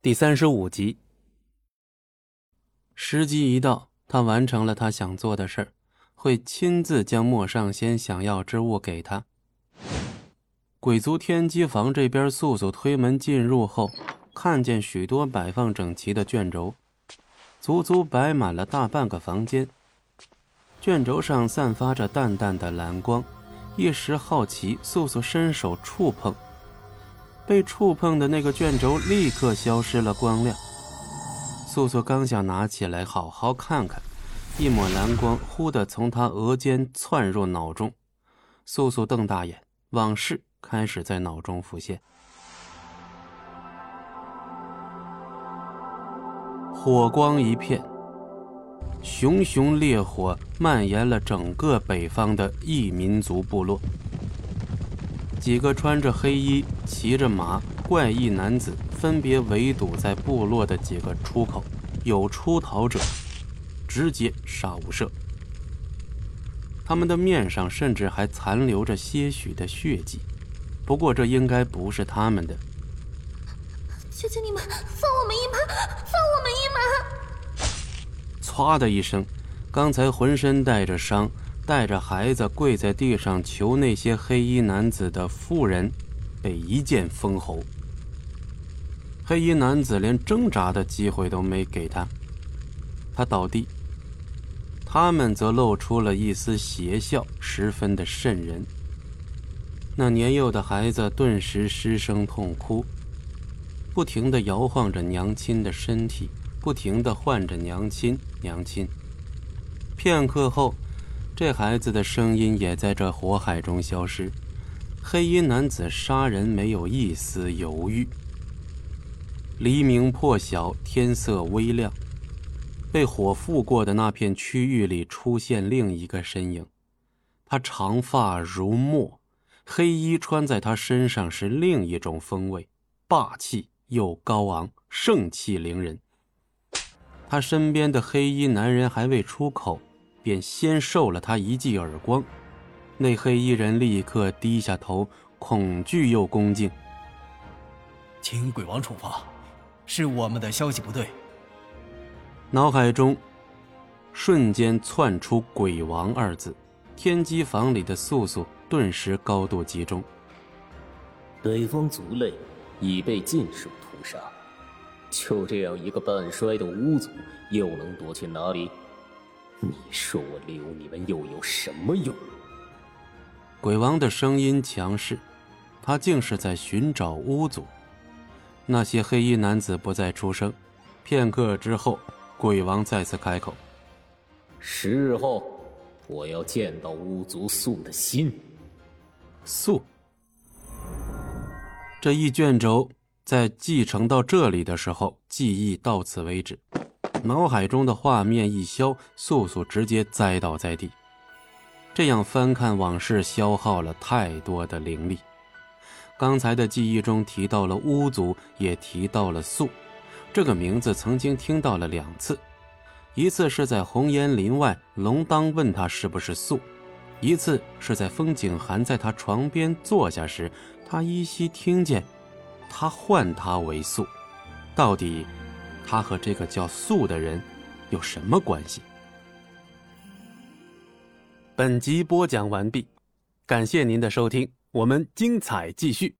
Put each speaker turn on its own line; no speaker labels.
第三十五集，时机一到，他完成了他想做的事儿，会亲自将莫上仙想要之物给他。鬼族天机房这边，素素推门进入后，看见许多摆放整齐的卷轴，足足摆满了大半个房间。卷轴上散发着淡淡的蓝光，一时好奇，素素伸手触碰。被触碰的那个卷轴立刻消失了光亮。素素刚想拿起来好好看看，一抹蓝光忽地从她额间窜入脑中。素素瞪大眼，往事开始在脑中浮现。火光一片，熊熊烈火蔓延了整个北方的异民族部落。几个穿着黑衣、骑着马怪异男子分别围堵在部落的几个出口，有出逃者，直接杀无赦。他们的面上甚至还残留着些许的血迹，不过这应该不是他们的。
求求你们放我们一马，放我们一马！
唰的一声，刚才浑身带着伤。带着孩子跪在地上求那些黑衣男子的妇人，被一剑封喉。黑衣男子连挣扎的机会都没给他，他倒地。他们则露出了一丝邪笑，十分的瘆人。那年幼的孩子顿时失声痛哭，不停的摇晃着娘亲的身体，不停的唤着娘亲，娘亲。片刻后。这孩子的声音也在这火海中消失。黑衣男子杀人没有一丝犹豫。黎明破晓，天色微亮，被火覆过的那片区域里出现另一个身影。他长发如墨，黑衣穿在他身上是另一种风味，霸气又高昂，盛气凌人。他身边的黑衣男人还未出口。便先受了他一记耳光，那黑衣人立刻低下头，恐惧又恭敬。
请鬼王处罚，是我们的消息不对。
脑海中瞬间窜出“鬼王”二字，天机房里的素素顿时高度集中。
北方族类已被尽数屠杀，就这样一个半衰的巫族，又能躲去哪里？你说我留你们又有什么用？
鬼王的声音强势，他竟是在寻找巫族。那些黑衣男子不再出声。片刻之后，鬼王再次开口：“
十日后，我要见到巫族素的心。”
素。这一卷轴在继承到这里的时候，记忆到此为止。脑海中的画面一消，素素直接栽倒在地。这样翻看往事，消耗了太多的灵力。刚才的记忆中提到了巫族，也提到了素，这个名字曾经听到了两次，一次是在红烟林外，龙当问他是不是素；一次是在风景寒在他床边坐下时，他依稀听见他唤他为素。到底？他和这个叫素的人有什么关系？本集播讲完毕，感谢您的收听，我们精彩继续。